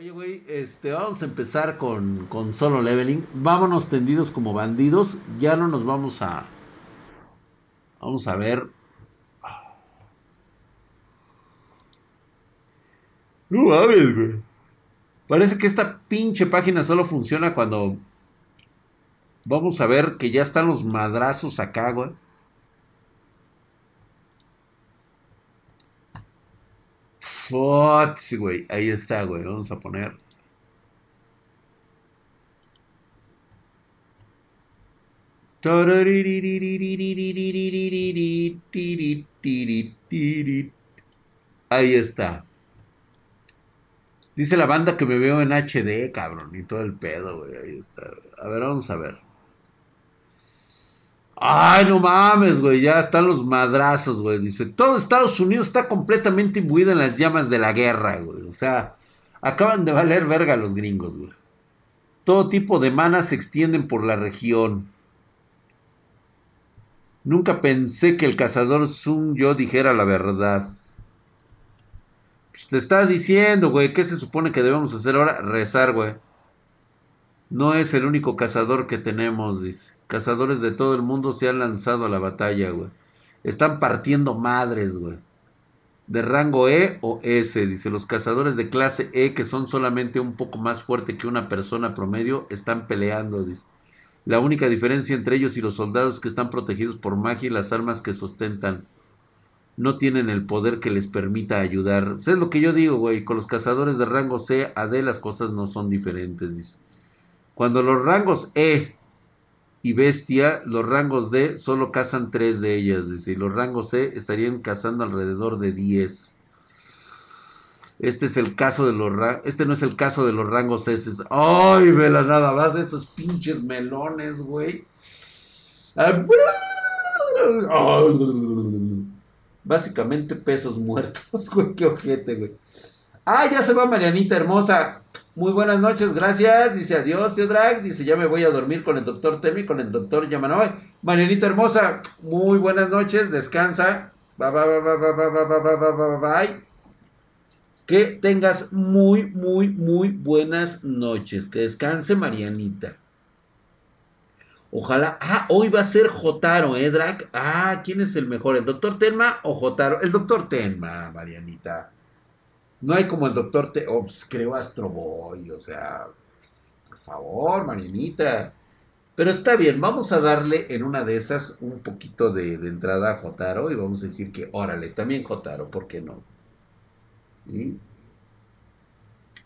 Oye, güey, este, vamos a empezar con, con solo leveling. Vámonos tendidos como bandidos. Ya no nos vamos a. Vamos a ver. No mames, güey. Parece que esta pinche página solo funciona cuando. Vamos a ver que ya están los madrazos acá, güey. Fots, güey. Ahí está, güey. Vamos a poner. Ahí está. Dice la banda que me veo en HD, cabrón, y todo el pedo, güey. Ahí está. A ver, vamos a ver. Ay, no mames, güey, ya están los madrazos, güey. Dice, todo Estados Unidos está completamente imbuido en las llamas de la guerra, güey. O sea, acaban de valer verga los gringos, güey. Todo tipo de manas se extienden por la región. Nunca pensé que el cazador Sun Yo dijera la verdad. Pues te está diciendo, güey, ¿qué se supone que debemos hacer ahora? Rezar, güey. No es el único cazador que tenemos, dice. Cazadores de todo el mundo se han lanzado a la batalla, güey. Están partiendo madres, güey. De rango E o S, dice. Los cazadores de clase E, que son solamente un poco más fuerte que una persona promedio, están peleando, dice. La única diferencia entre ellos y los soldados que están protegidos por magia y las armas que sustentan no tienen el poder que les permita ayudar. es lo que yo digo, güey. Con los cazadores de rango C a D las cosas no son diferentes, dice. Cuando los rangos E y Bestia, los rangos D solo cazan tres de ellas. Dice, y los rangos C estarían cazando alrededor de 10. Este es el caso de los Este no es el caso de los rangos S. Ay, vela nada más esos pinches melones, güey. Básicamente pesos muertos, güey. Qué ojete, güey. Ah, ya se va Marianita hermosa. Muy buenas noches, gracias. Dice adiós, tío Drag. Dice ya me voy a dormir con el doctor Temi, con el doctor Yamanoy. Marianita hermosa, muy buenas noches, descansa. Bye, bye, bye, bye, bye, bye, bye, bye, bye. Que tengas muy, muy, muy buenas noches. Que descanse, Marianita. Ojalá. Ah, hoy va a ser Jotaro, ¿eh, Drag? Ah, ¿quién es el mejor? ¿El doctor Tenma o Jotaro? El doctor Tenma, Marianita. No hay como el doctor Te... Creo Astro Boy, o sea, por favor, Marianita. Pero está bien, vamos a darle en una de esas un poquito de, entrada a Jotaro y vamos a decir que, órale, también Jotaro, ¿por qué no?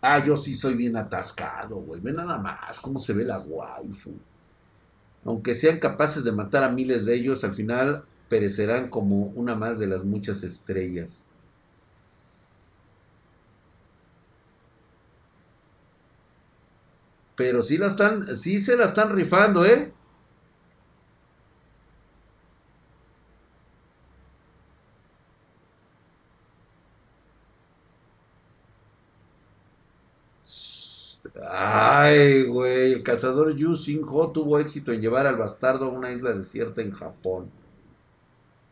Ah, yo sí soy bien atascado, güey. Ve nada más cómo se ve la waifu. Aunque sean capaces de matar a miles de ellos, al final perecerán como una más de las muchas estrellas. Pero sí la están, sí se la están rifando, ¿eh? Ay, güey, el cazador Yu Ho tuvo éxito en llevar al bastardo a una isla desierta en Japón.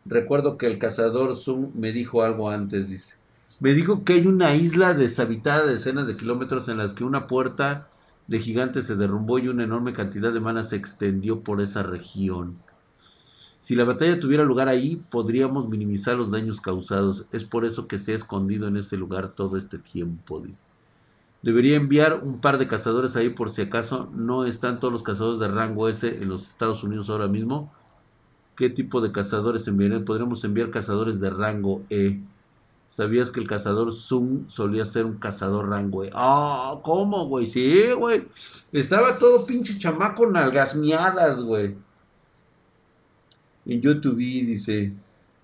Recuerdo que el cazador Sun me dijo algo antes, dice. Me dijo que hay una isla deshabitada de decenas de kilómetros en las que una puerta de gigantes se derrumbó y una enorme cantidad de manas se extendió por esa región. Si la batalla tuviera lugar ahí, podríamos minimizar los daños causados. Es por eso que se ha escondido en ese lugar todo este tiempo. Debería enviar un par de cazadores ahí por si acaso no están todos los cazadores de rango S en los Estados Unidos ahora mismo. ¿Qué tipo de cazadores enviarían? Podríamos enviar cazadores de rango E. ¿Sabías que el cazador Zoom solía ser un cazador rango? Ah, ¿cómo, güey? Sí, güey. Estaba todo pinche chamaco nalgasmiadas, güey. En YouTube dice.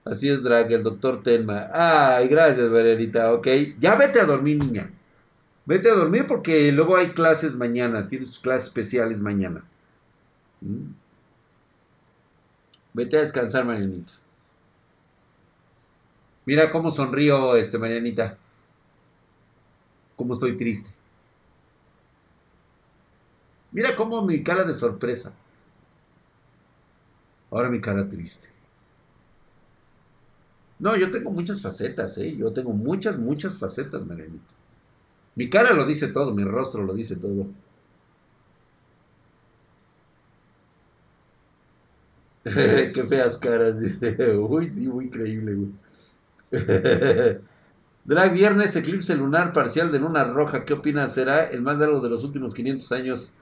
Así es, Drag, el doctor Tenma. Ay, gracias, Marianita. Ok. Ya vete a dormir, niña. Vete a dormir porque luego hay clases mañana. Tienes clases especiales mañana. ¿Mm? Vete a descansar, Marianita. Mira cómo sonrío, este, Marianita. Cómo estoy triste. Mira cómo mi cara de sorpresa. Ahora mi cara triste. No, yo tengo muchas facetas, ¿eh? Yo tengo muchas, muchas facetas, Marianita. Mi cara lo dice todo, mi rostro lo dice todo. Qué feas caras, dice. Uy, sí, muy creíble, güey. Drag Viernes, eclipse lunar parcial de luna roja. ¿Qué opinas? ¿Será el más largo de los últimos 500 años?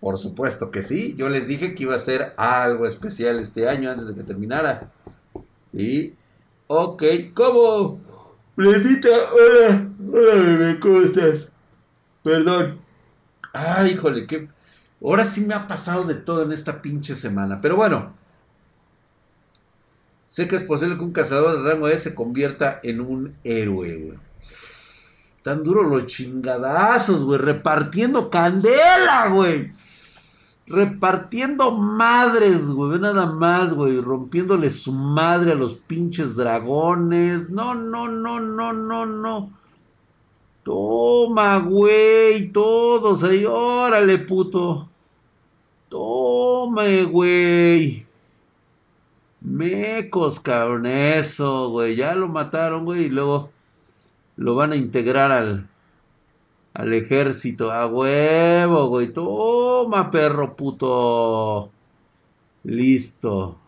Por supuesto que sí. Yo les dije que iba a ser algo especial este año antes de que terminara. Y. Ok, ¿cómo? Pletita, hola. Hola, bebé, ¿cómo estás? Perdón. Ay, híjole, qué. Ahora sí me ha pasado de todo en esta pinche semana. Pero bueno. Sé que es posible que un cazador de rango E se convierta en un héroe, güey. Tan duro los chingadazos, güey. Repartiendo candela, güey. Repartiendo madres, güey. nada más, güey. Rompiéndole su madre a los pinches dragones. No, no, no, no, no, no. Toma, güey. Todos ahí. Órale, puto. Tome, güey. Mecos, cabrón. Eso, güey. Ya lo mataron, güey. Y luego lo van a integrar al, al ejército. A huevo, güey. Toma, perro puto. Listo.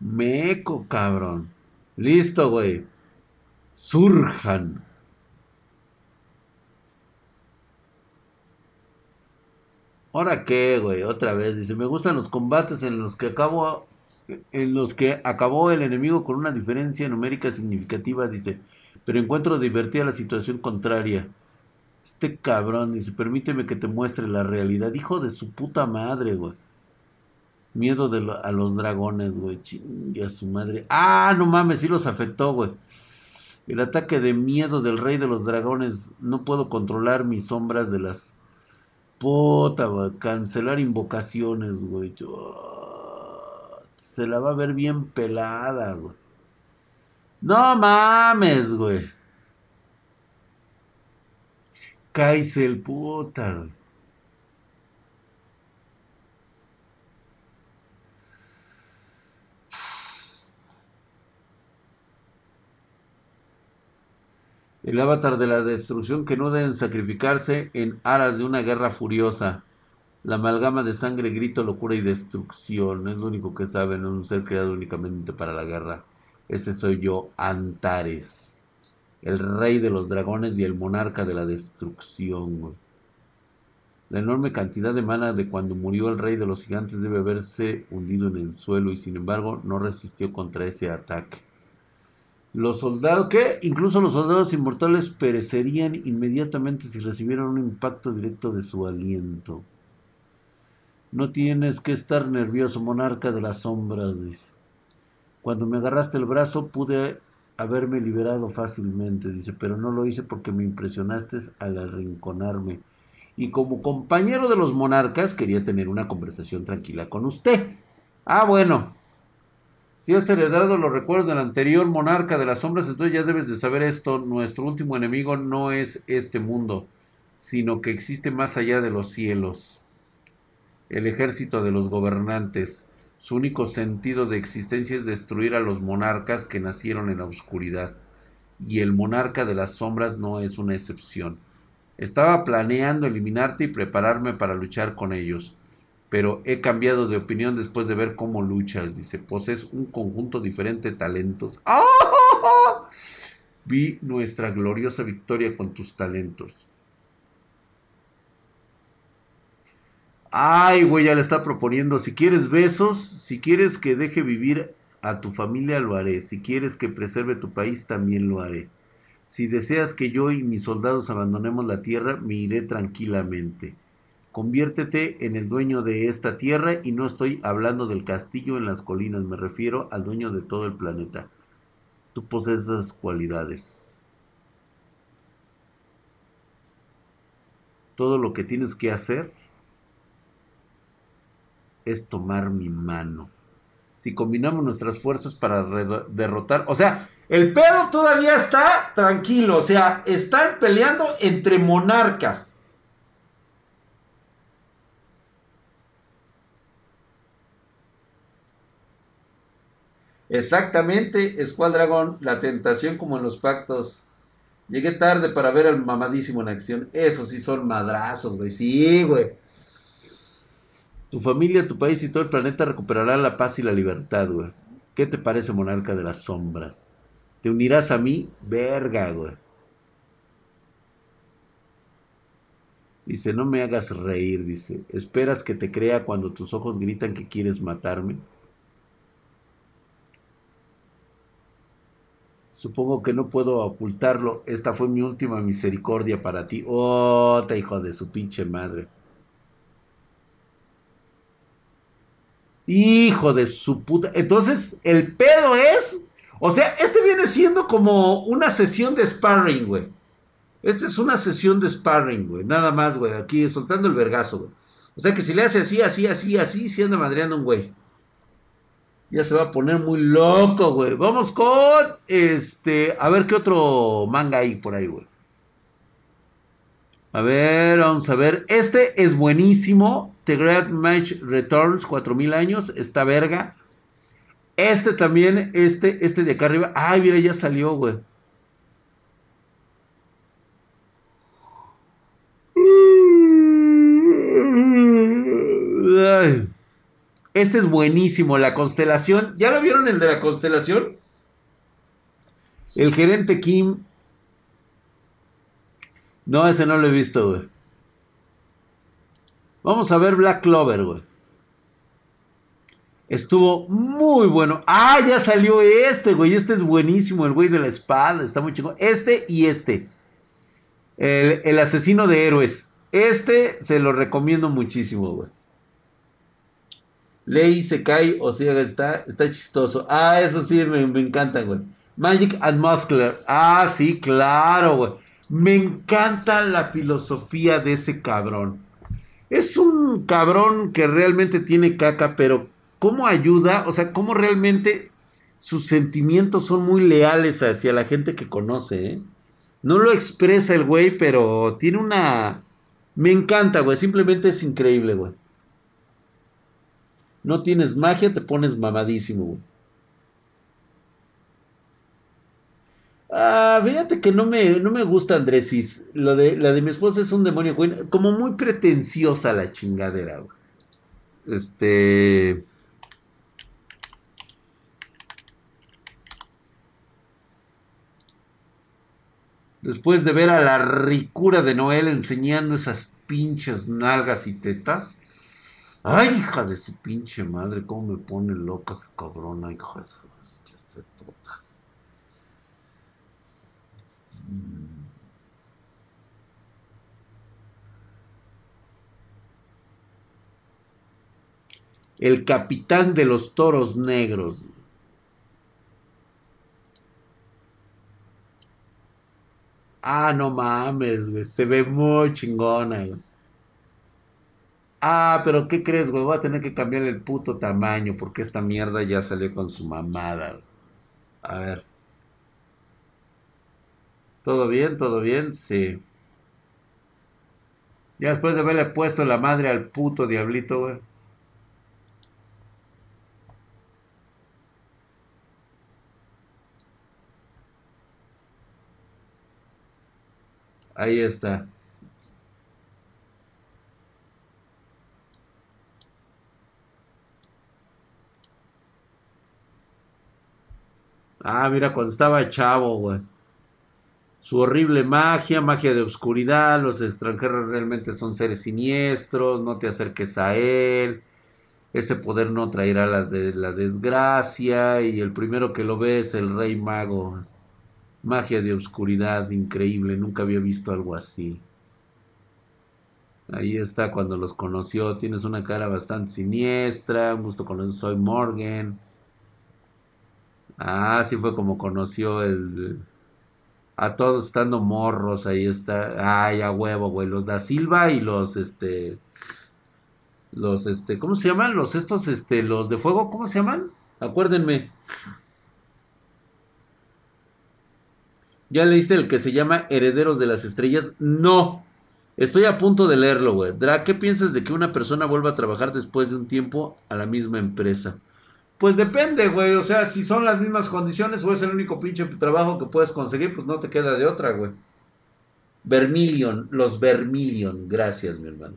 Meco, cabrón. Listo, güey. Surjan. ¿Ahora qué, güey? Otra vez. Dice, me gustan los combates en los que acabo en los que acabó el enemigo con una diferencia numérica significativa, dice, pero encuentro divertida la situación contraria. Este cabrón dice, permíteme que te muestre la realidad. Hijo de su puta madre, güey. Miedo de a los dragones, güey. Chingue a su madre. Ah, no mames, sí los afectó, güey. El ataque de miedo del rey de los dragones. No puedo controlar mis sombras de las... Puta, güey. Cancelar invocaciones, güey. Se la va a ver bien pelada, güey. No mames, güey. Cállese el puta, güey. El avatar de la destrucción que no deben sacrificarse en aras de una guerra furiosa. La amalgama de sangre, grito, locura y destrucción. Es lo único que saben, un ser creado únicamente para la guerra. Ese soy yo, Antares. El rey de los dragones y el monarca de la destrucción. La enorme cantidad de mana de cuando murió el rey de los gigantes debe haberse hundido en el suelo y sin embargo no resistió contra ese ataque. Los soldados, que incluso los soldados inmortales perecerían inmediatamente si recibieran un impacto directo de su aliento. No tienes que estar nervioso, monarca de las sombras, dice. Cuando me agarraste el brazo pude haberme liberado fácilmente, dice, pero no lo hice porque me impresionaste al arrinconarme. Y como compañero de los monarcas quería tener una conversación tranquila con usted. Ah, bueno. Si has heredado los recuerdos del anterior monarca de las sombras, entonces ya debes de saber esto. Nuestro último enemigo no es este mundo, sino que existe más allá de los cielos el ejército de los gobernantes. Su único sentido de existencia es destruir a los monarcas que nacieron en la oscuridad. Y el monarca de las sombras no es una excepción. Estaba planeando eliminarte y prepararme para luchar con ellos. Pero he cambiado de opinión después de ver cómo luchas. Dice, posees un conjunto diferente de talentos. ¡Ah! Vi nuestra gloriosa victoria con tus talentos. Ay, güey, ya le está proponiendo. Si quieres besos, si quieres que deje vivir a tu familia, lo haré. Si quieres que preserve tu país, también lo haré. Si deseas que yo y mis soldados abandonemos la tierra, me iré tranquilamente. Conviértete en el dueño de esta tierra y no estoy hablando del castillo en las colinas, me refiero al dueño de todo el planeta. Tú posees esas cualidades. Todo lo que tienes que hacer es tomar mi mano. Si combinamos nuestras fuerzas para derrotar, o sea, el pedo todavía está tranquilo, o sea, están peleando entre monarcas. Exactamente, Squad Dragon, la tentación como en los pactos. Llegué tarde para ver al mamadísimo en acción. Esos sí son madrazos, güey. Sí, güey. Tu familia, tu país y todo el planeta recuperarán la paz y la libertad, güey. ¿Qué te parece, monarca de las sombras? ¿Te unirás a mí? Verga, güey. Dice, no me hagas reír, dice. ¿Esperas que te crea cuando tus ojos gritan que quieres matarme? Supongo que no puedo ocultarlo. Esta fue mi última misericordia para ti. Oh, te hijo de su pinche madre. Hijo de su puta. Entonces, el pedo es. O sea, este viene siendo como una sesión de sparring, güey. Esta es una sesión de sparring, güey. Nada más, güey. Aquí soltando el vergazo, güey. O sea que si le hace así, así, así, así, si anda un güey. Ya se va a poner muy loco, güey. Vamos con este. A ver qué otro manga hay por ahí, güey. A ver, vamos a ver. Este es buenísimo. The Great Match Returns, 4000 años. Esta verga. Este también, este, este de acá arriba. Ay, mira, ya salió, güey. Ay. Este es buenísimo, la constelación. ¿Ya lo vieron el de la constelación? El gerente Kim. No, ese no lo he visto, güey. Vamos a ver Black Clover, güey. Estuvo muy bueno. Ah, ya salió este, güey. Este es buenísimo, el güey de la espada. Está muy chico. Este y este. El, el asesino de héroes. Este se lo recomiendo muchísimo, güey. Ley se cae, o sea, está, está chistoso. Ah, eso sí, me, encanta, güey. Magic and Muscular. Ah, sí, claro, güey. Me encanta la filosofía de ese cabrón. Es un cabrón que realmente tiene caca, pero cómo ayuda, o sea, cómo realmente sus sentimientos son muy leales hacia la gente que conoce, ¿eh? No lo expresa el güey, pero tiene una... Me encanta, güey. Simplemente es increíble, güey. No tienes magia, te pones mamadísimo, güey. Ah, fíjate que no me, no me gusta Andresis. Lo de, la de mi esposa es un demonio, güey. Como muy pretenciosa la chingadera. Este. Después de ver a la ricura de Noel enseñando esas pinches nalgas y tetas. Ay, hija de su pinche madre, cómo me pone loca esa cabrona, hija de sus totas. El capitán de los toros negros. Ah, no mames, güey. Se ve muy chingona, güey. Ah, pero ¿qué crees, güey? Voy a tener que cambiar el puto tamaño porque esta mierda ya salió con su mamada. A ver. ¿Todo bien? ¿Todo bien? Sí. Ya después de haberle puesto la madre al puto diablito, güey. Ahí está. Ah, mira, cuando estaba chavo, güey. Su horrible magia, magia de oscuridad, los extranjeros realmente son seres siniestros, no te acerques a él, ese poder no traerá las de la desgracia y el primero que lo ve es el rey mago. Magia de oscuridad, increíble, nunca había visto algo así. Ahí está cuando los conoció, tienes una cara bastante siniestra, un gusto conocer, soy Morgan. Ah, sí fue como conoció el... A todos estando morros, ahí está. Ay, a huevo, güey. Los da Silva y los, este... Los, este... ¿Cómo se llaman? Los estos, este... Los de fuego, ¿cómo se llaman? Acuérdenme. ¿Ya leíste el que se llama Herederos de las Estrellas? No. Estoy a punto de leerlo, güey. Dra, ¿qué piensas de que una persona vuelva a trabajar después de un tiempo a la misma empresa? Pues depende, güey. O sea, si son las mismas condiciones o es el único pinche trabajo que puedes conseguir, pues no te queda de otra, güey. Vermilion, los Vermilion. Gracias, mi hermano.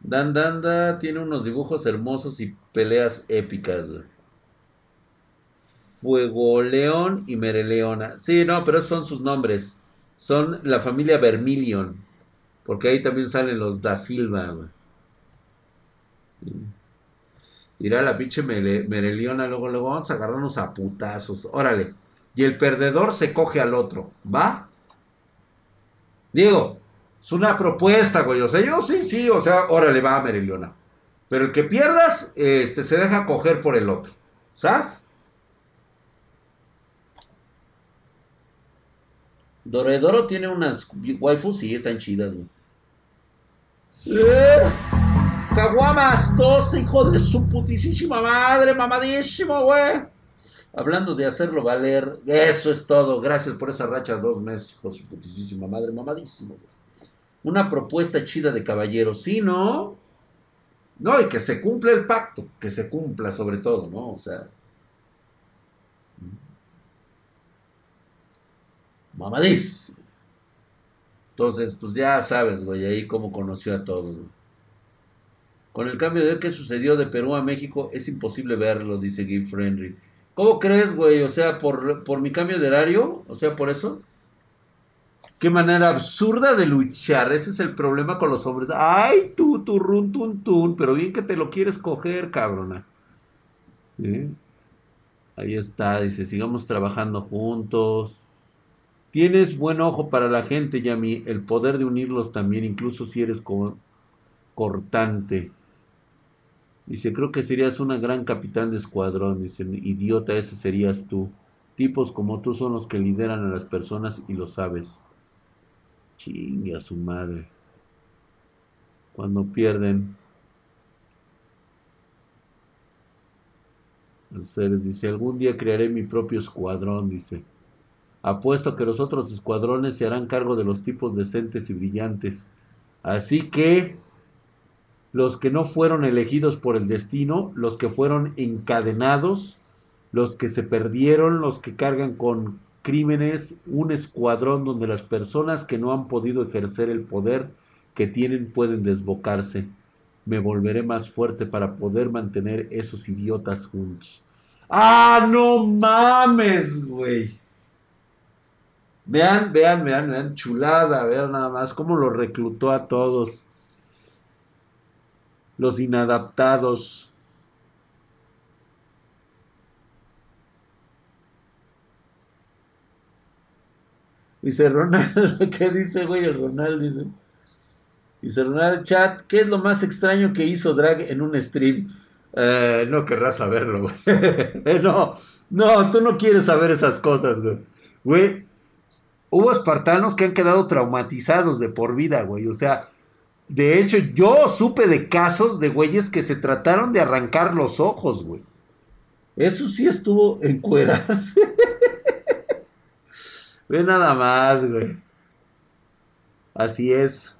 Dan Danda tiene unos dibujos hermosos y peleas épicas, güey. Fuego León y Mereleona. Sí, no, pero esos son sus nombres. Son la familia Vermilion. Porque ahí también salen los Da Silva, güey. Irá la pinche Mereliona, luego, luego vamos a agarrarnos a putazos. Órale. Y el perdedor se coge al otro. ¿Va? Diego, es una propuesta, güey. O sea, yo sí, sí, o sea, órale, va, Mereliona. Pero el que pierdas, este, se deja coger por el otro. ¿Sabes? Doredoro tiene unas waifus, sí, están chidas, güey. ¡Eh! Caguamas 12, hijo de su putísima madre, mamadísimo, güey. Hablando de hacerlo valer, eso es todo. Gracias por esa racha dos meses, hijo de su putísima madre, mamadísimo, güey. Una propuesta chida de caballero, sí, ¿no? No, y que se cumpla el pacto, que se cumpla sobre todo, ¿no? O sea. mamadísimo. Entonces, pues ya sabes, güey, ahí cómo conoció a todos. Con el cambio de que sucedió de Perú a México, es imposible verlo, dice Guy Friendly. ¿Cómo crees, güey? O sea, por, por mi cambio de horario, o sea, por eso. Qué manera absurda de luchar. Ese es el problema con los hombres. Ay, tú, tú, run, tun, tun. Pero bien que te lo quieres coger, cabrona. Ahí está, dice, sigamos trabajando juntos. Tienes buen ojo para la gente, Yami, el poder de unirlos también, incluso si eres cortante. Dice, creo que serías una gran capitán de escuadrón. Dice, idiota, ese serías tú. Tipos como tú son los que lideran a las personas y lo sabes. Chingue a su madre. Cuando pierden. Dice, algún día crearé mi propio escuadrón, dice. Apuesto que los otros escuadrones se harán cargo de los tipos decentes y brillantes. Así que los que no fueron elegidos por el destino, los que fueron encadenados, los que se perdieron, los que cargan con crímenes, un escuadrón donde las personas que no han podido ejercer el poder que tienen pueden desbocarse. Me volveré más fuerte para poder mantener esos idiotas juntos. ¡Ah, no mames, güey! Vean, vean, vean, vean, chulada, vean nada más cómo lo reclutó a todos. Los inadaptados. Dice Ronald, ¿qué dice, güey? El Ronald dice. Dice Ronald, chat, ¿qué es lo más extraño que hizo Drag en un stream? Eh, no querrás saberlo, güey. no, no, tú no quieres saber esas cosas. Güey, hubo espartanos que han quedado traumatizados de por vida, güey. O sea, de hecho, yo supe de casos de güeyes que se trataron de arrancar los ojos, güey. Eso sí estuvo en cueras. Ve nada más, güey. Así es.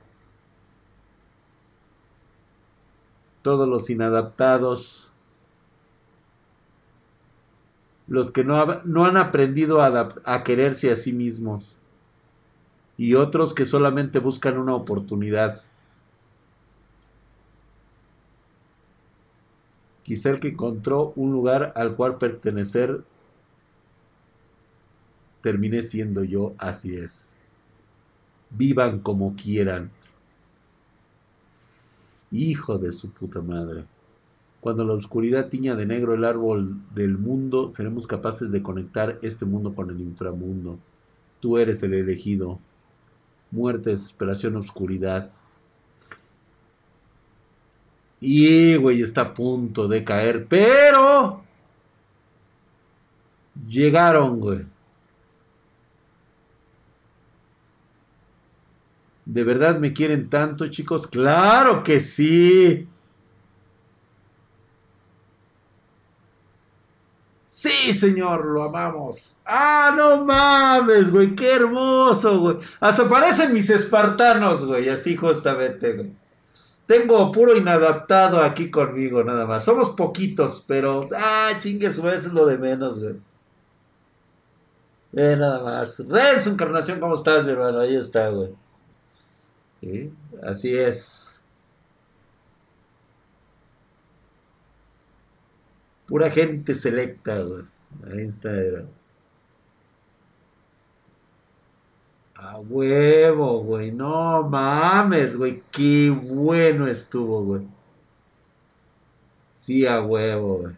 Todos los inadaptados. Los que no, no han aprendido a, a quererse a sí mismos y otros que solamente buscan una oportunidad. Quizá el que encontró un lugar al cual pertenecer termine siendo yo, así es. Vivan como quieran. Hijo de su puta madre. Cuando la oscuridad tiña de negro el árbol del mundo, seremos capaces de conectar este mundo con el inframundo. Tú eres el elegido muerte, desesperación, oscuridad. Y, güey, está a punto de caer, pero... Llegaron, güey. ¿De verdad me quieren tanto, chicos? Claro que sí. Sí, señor, lo amamos. Ah, no mames, güey, qué hermoso, güey. Hasta parecen mis espartanos, güey, así justamente, güey. Tengo puro inadaptado aquí conmigo, nada más. Somos poquitos, pero. Ah, chingue su es lo de menos, güey. Eh, nada más. Renzo Encarnación, ¿cómo estás, mi hermano? Ahí está, güey. ¿Sí? Así es. Pura gente selecta, güey. Ahí está, güey. A huevo, güey. No mames, güey. Qué bueno estuvo, güey. Sí, a huevo, güey.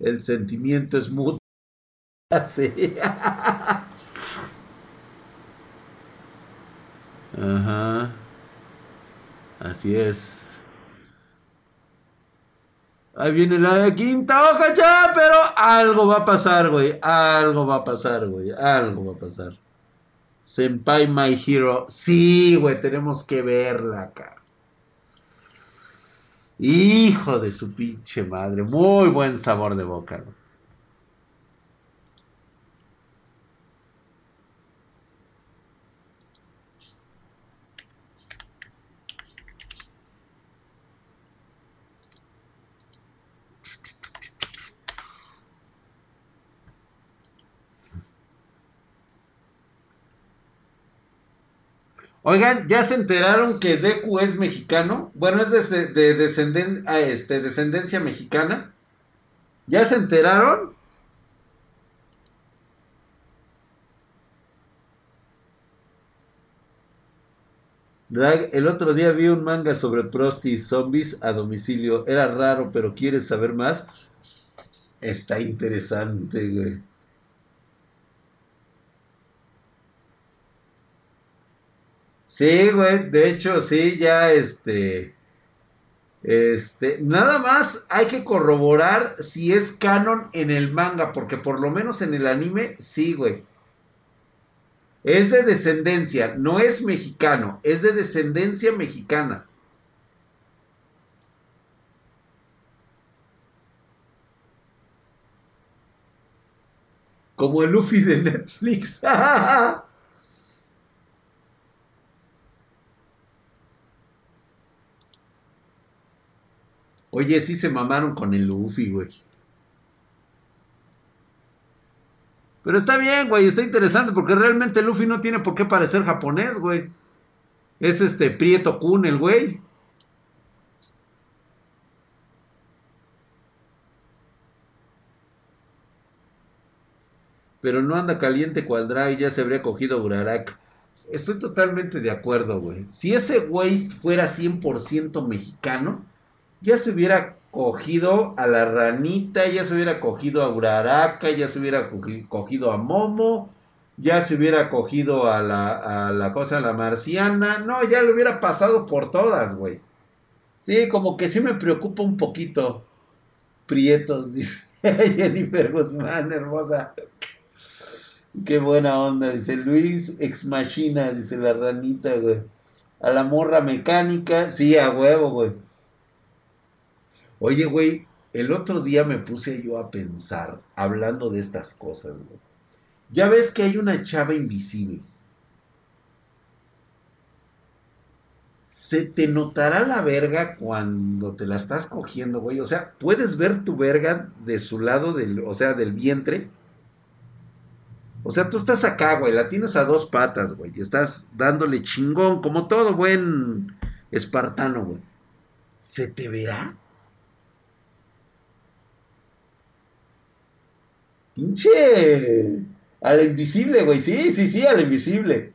El sentimiento es mutuo. Así. Ajá. Así es. Ahí viene la quinta hoja ya, pero algo va a pasar, güey. Algo va a pasar, güey. Algo va a pasar. Senpai My Hero. Sí, güey, tenemos que verla acá. Hijo de su pinche madre. Muy buen sabor de boca, güey. Oigan, ¿ya se enteraron que Deku es mexicano? Bueno, es de, ah, este, descendencia mexicana. ¿Ya se enteraron? Drag, el otro día vi un manga sobre Prosti y zombies a domicilio. Era raro, pero ¿quieres saber más? Está interesante, güey. Sí, güey, de hecho, sí, ya este. Este, nada más hay que corroborar si es canon en el manga, porque por lo menos en el anime, sí, güey. Es de descendencia, no es mexicano, es de descendencia mexicana. Como el Luffy de Netflix. Oye, sí se mamaron con el Luffy, güey. Pero está bien, güey, está interesante porque realmente Luffy no tiene por qué parecer japonés, güey. Es este Prieto Kun, el güey. Pero no anda caliente cuadra y ya se habría cogido Urarak. Estoy totalmente de acuerdo, güey. Si ese güey fuera 100% mexicano, ya se hubiera cogido a la ranita, ya se hubiera cogido a Uraraka, ya se hubiera cogido a Momo, ya se hubiera cogido a la, a la cosa, a la marciana. No, ya le hubiera pasado por todas, güey. Sí, como que sí me preocupa un poquito. Prietos, dice Jennifer Guzmán, hermosa. Qué buena onda, dice Luis Ex Machina, dice la ranita, güey. A la morra mecánica, sí, a huevo, güey. Oye, güey, el otro día me puse yo a pensar, hablando de estas cosas, güey. Ya ves que hay una chava invisible. Se te notará la verga cuando te la estás cogiendo, güey. O sea, puedes ver tu verga de su lado, del, o sea, del vientre. O sea, tú estás acá, güey, la tienes a dos patas, güey. Estás dándole chingón, como todo buen espartano, güey. ¿Se te verá? Pinche. Al invisible, güey. Sí, sí, sí, al invisible.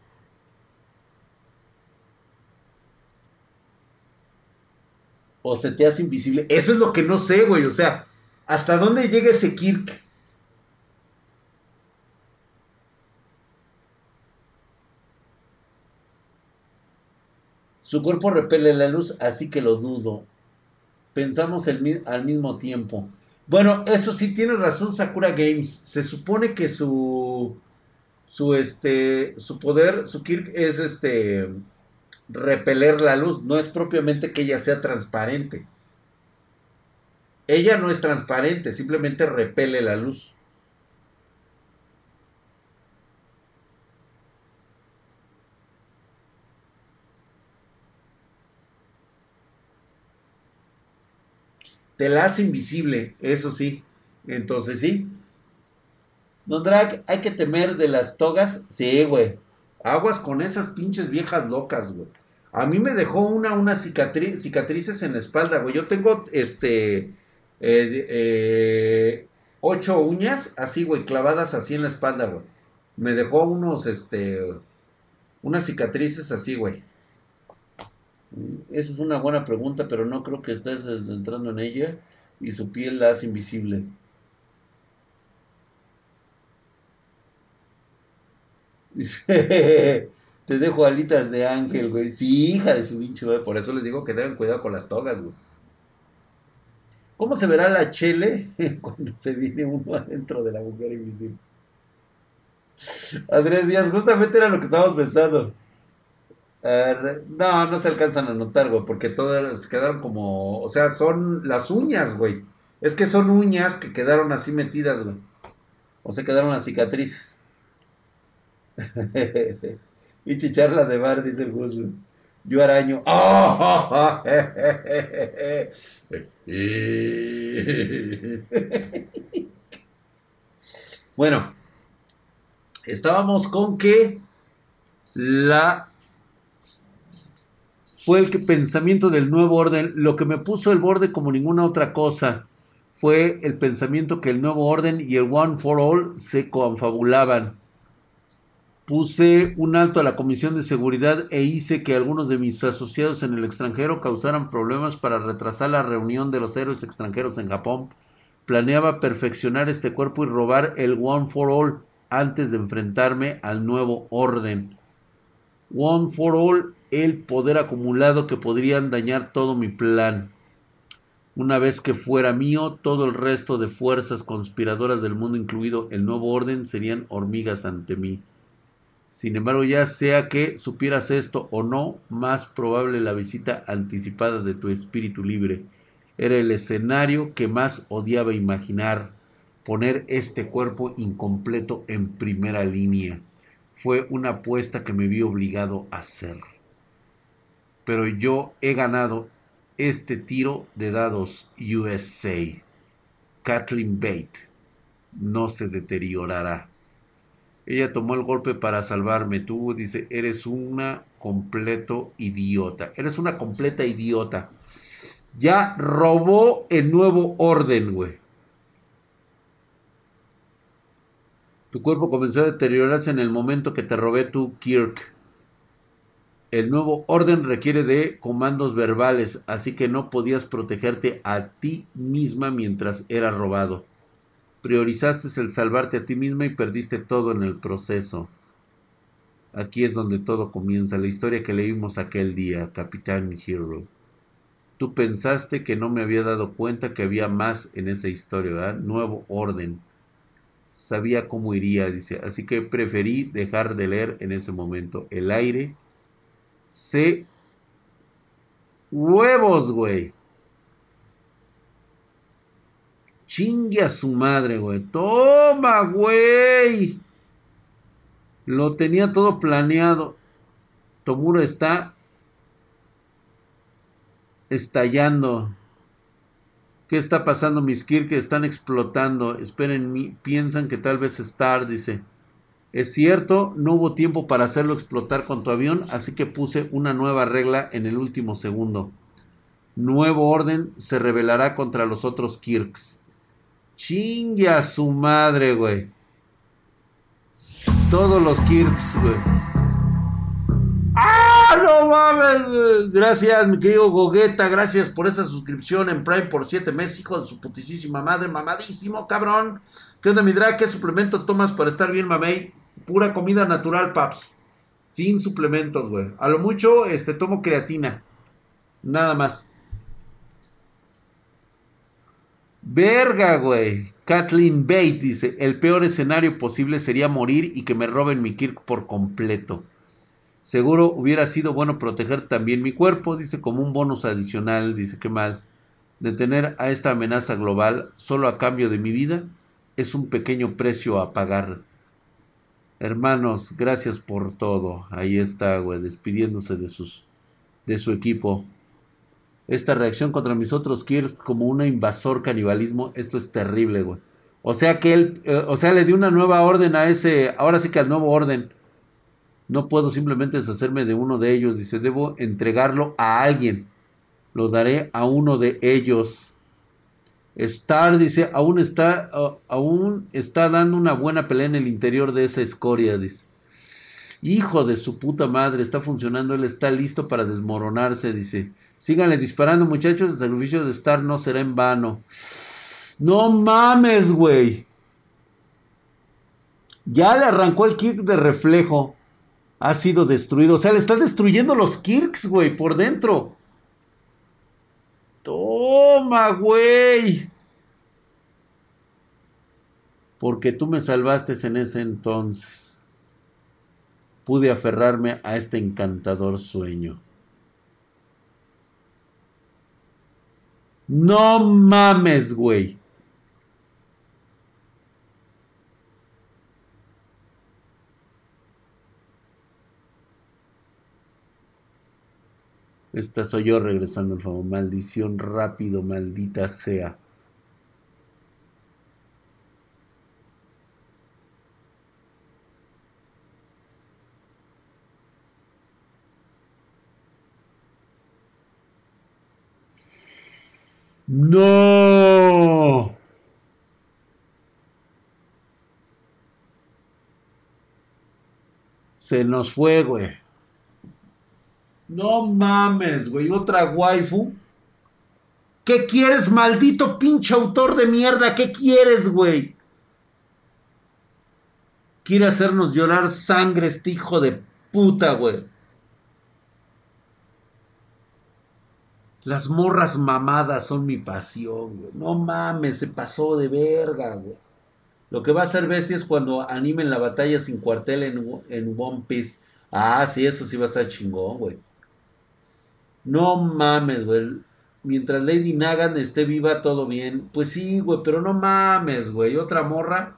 O se te hace invisible. Eso es lo que no sé, güey. O sea, ¿hasta dónde llega ese Kirk? Su cuerpo repele la luz, así que lo dudo. Pensamos el, al mismo tiempo. Bueno, eso sí tiene razón Sakura Games. Se supone que su su este su poder, su Kirk es este repeler la luz, no es propiamente que ella sea transparente. Ella no es transparente, simplemente repele la luz. Te la invisible, eso sí. Entonces sí. Don Drag, hay que temer de las togas. Sí, güey. Aguas con esas pinches viejas locas, güey. A mí me dejó una, una cicatrices en la espalda, güey. Yo tengo, este, eh, eh, ocho uñas así, güey, clavadas así en la espalda, güey. Me dejó unos, este, unas cicatrices así, güey. Esa es una buena pregunta, pero no creo que estés entrando en ella y su piel la hace invisible. Te dejo alitas de ángel, güey. Sí, hija de su pinche, güey. Por eso les digo que tengan cuidado con las togas, güey. ¿Cómo se verá la chele cuando se viene uno adentro de la mujer invisible? Andrés Díaz, justamente era lo que estábamos pensando. No, no se alcanzan a notar, güey, porque todas quedaron como, o sea, son las uñas, güey. Es que son uñas que quedaron así metidas, güey. O se quedaron las cicatrices. y chicharla de bar, dice el Gus, Yo araño. bueno, estábamos con que la fue el pensamiento del nuevo orden. Lo que me puso el borde como ninguna otra cosa fue el pensamiento que el nuevo orden y el One for All se confabulaban. Puse un alto a la Comisión de Seguridad e hice que algunos de mis asociados en el extranjero causaran problemas para retrasar la reunión de los héroes extranjeros en Japón. Planeaba perfeccionar este cuerpo y robar el One for All antes de enfrentarme al nuevo orden. One for All, el poder acumulado que podrían dañar todo mi plan. Una vez que fuera mío, todo el resto de fuerzas conspiradoras del mundo, incluido el nuevo orden, serían hormigas ante mí. Sin embargo, ya sea que supieras esto o no, más probable la visita anticipada de tu espíritu libre. Era el escenario que más odiaba imaginar poner este cuerpo incompleto en primera línea. Fue una apuesta que me vi obligado a hacer. Pero yo he ganado este tiro de dados USA. Kathleen Bate no se deteriorará. Ella tomó el golpe para salvarme. Tú, dice, eres una completo idiota. Eres una completa idiota. Ya robó el nuevo orden, güey. Tu cuerpo comenzó a deteriorarse en el momento que te robé tu Kirk. El nuevo orden requiere de comandos verbales, así que no podías protegerte a ti misma mientras era robado. Priorizaste el salvarte a ti misma y perdiste todo en el proceso. Aquí es donde todo comienza, la historia que leímos aquel día, Capitán Hero. Tú pensaste que no me había dado cuenta que había más en esa historia, ¿verdad? Nuevo orden sabía cómo iría, dice. Así que preferí dejar de leer en ese momento. El aire se... Huevos, güey. Chingue a su madre, güey. Toma, güey. Lo tenía todo planeado. Tomuro está estallando. ¿Qué está pasando, mis Kirk? Están explotando. Esperen, piensan que tal vez Star, dice. Es cierto, no hubo tiempo para hacerlo explotar con tu avión, así que puse una nueva regla en el último segundo. Nuevo orden se rebelará contra los otros Kirks. Chingue a su madre, güey. Todos los Kirks, güey. ¡Ah, no mames! Gracias, mi querido Gogueta. Gracias por esa suscripción en Prime por 7 meses, hijo de su putísima madre. Mamadísimo, cabrón. ¿Qué onda, mi drag? ¿Qué suplemento tomas para estar bien, mamey? Pura comida natural, paps. Sin suplementos, güey. A lo mucho, este, tomo creatina. Nada más. Verga, güey. Kathleen Bate dice: El peor escenario posible sería morir y que me roben mi Kirk por completo. Seguro hubiera sido bueno proteger también mi cuerpo, dice como un bonus adicional, dice que mal. Detener a esta amenaza global solo a cambio de mi vida es un pequeño precio a pagar. Hermanos, gracias por todo. Ahí está, güey, despidiéndose de sus de su equipo. esta reacción contra mis otros Kirks como un invasor canibalismo. Esto es terrible, güey. O sea que él, eh, o sea, le dio una nueva orden a ese, ahora sí que al nuevo orden. No puedo simplemente deshacerme de uno de ellos. Dice, debo entregarlo a alguien. Lo daré a uno de ellos. Star dice, aún está, aún está dando una buena pelea en el interior de esa escoria, dice. Hijo de su puta madre, está funcionando, él está listo para desmoronarse, dice. Síganle disparando, muchachos, el sacrificio de Star no será en vano. No mames, güey. Ya le arrancó el kick de reflejo. Ha sido destruido. O sea, le está destruyendo los Kirks, güey, por dentro. Toma, güey. Porque tú me salvaste en ese entonces. Pude aferrarme a este encantador sueño. No mames, güey. Esta soy yo regresando al favor. Maldición rápido, maldita sea. No. Se nos fue, güey. No mames, güey. Otra waifu. ¿Qué quieres, maldito pinche autor de mierda? ¿Qué quieres, güey? Quiere hacernos llorar sangre este hijo de puta, güey. Las morras mamadas son mi pasión, güey. No mames, se pasó de verga, güey. Lo que va a ser bestia es cuando animen la batalla sin cuartel en, en One Piece. Ah, sí, eso sí va a estar chingón, güey. No mames, güey. Mientras Lady Nagan esté viva, todo bien. Pues sí, güey, pero no mames, güey. Otra morra.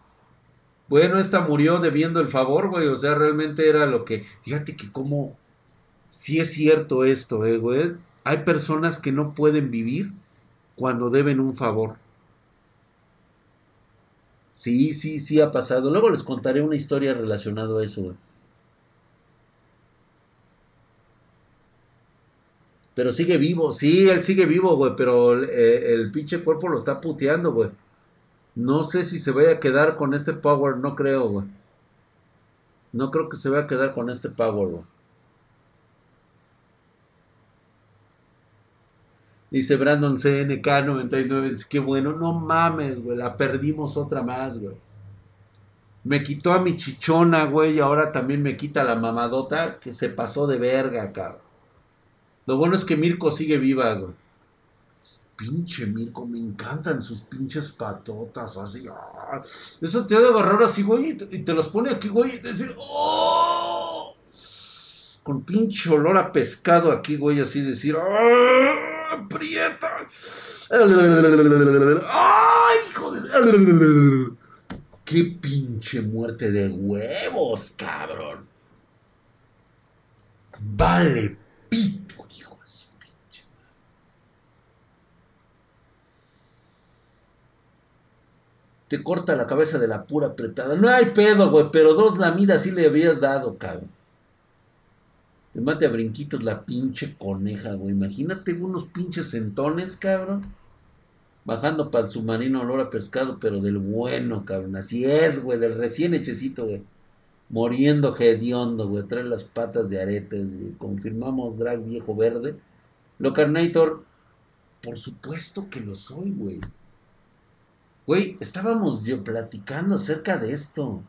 Bueno, esta murió debiendo el favor, güey. O sea, realmente era lo que. Fíjate que como. Sí es cierto esto, eh, güey. Hay personas que no pueden vivir cuando deben un favor. Sí, sí, sí ha pasado. Luego les contaré una historia relacionada a eso, güey. Pero sigue vivo, sí, él sigue vivo, güey, pero eh, el pinche cuerpo lo está puteando, güey. No sé si se vaya a quedar con este power, no creo, güey. No creo que se vaya a quedar con este power, güey. Dice Brandon CNK99, qué bueno, no mames, güey, la perdimos otra más, güey. Me quitó a mi chichona, güey, y ahora también me quita la mamadota que se pasó de verga, cabrón. Lo bueno es que Mirko sigue viva, güey. Pinche Mirko, me encantan sus pinches patotas, así. Ah. Eso te ha de agarrar así, güey, y te, los pone aquí, güey, y decir, ¡oh! Con pinche olor a pescado aquí, güey, así decir, ¡ah! ¡Prieta! ¡Ay, hijo de... ¡Qué pinche muerte de huevos, cabrón! Vale, pito te corta la cabeza de la pura apretada. No hay pedo, güey, pero dos lamidas sí le habías dado, cabrón. Le mate a brinquitos la pinche coneja, güey. Imagínate unos pinches centones, cabrón. Bajando para el submarino olor a pescado, pero del bueno, cabrón. Así es, güey, del recién hechecito, güey. Moriendo hediondo, güey. Trae las patas de aretes, güey. Confirmamos drag viejo verde. Locarnator, por supuesto que lo soy, güey. Güey, estábamos yo platicando acerca de esto.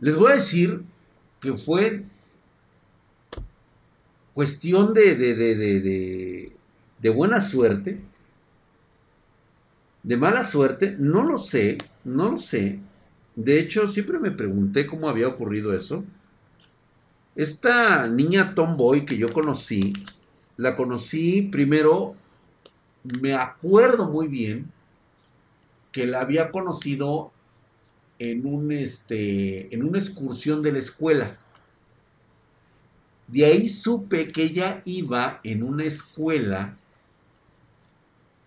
Les voy a decir que fue cuestión de, de, de, de, buena suerte, de mala suerte, no lo sé, no lo sé. De hecho, siempre me pregunté cómo había ocurrido eso. Esta niña tomboy que yo conocí, la conocí primero me acuerdo muy bien que la había conocido en un este en una excursión de la escuela. De ahí supe que ella iba en una escuela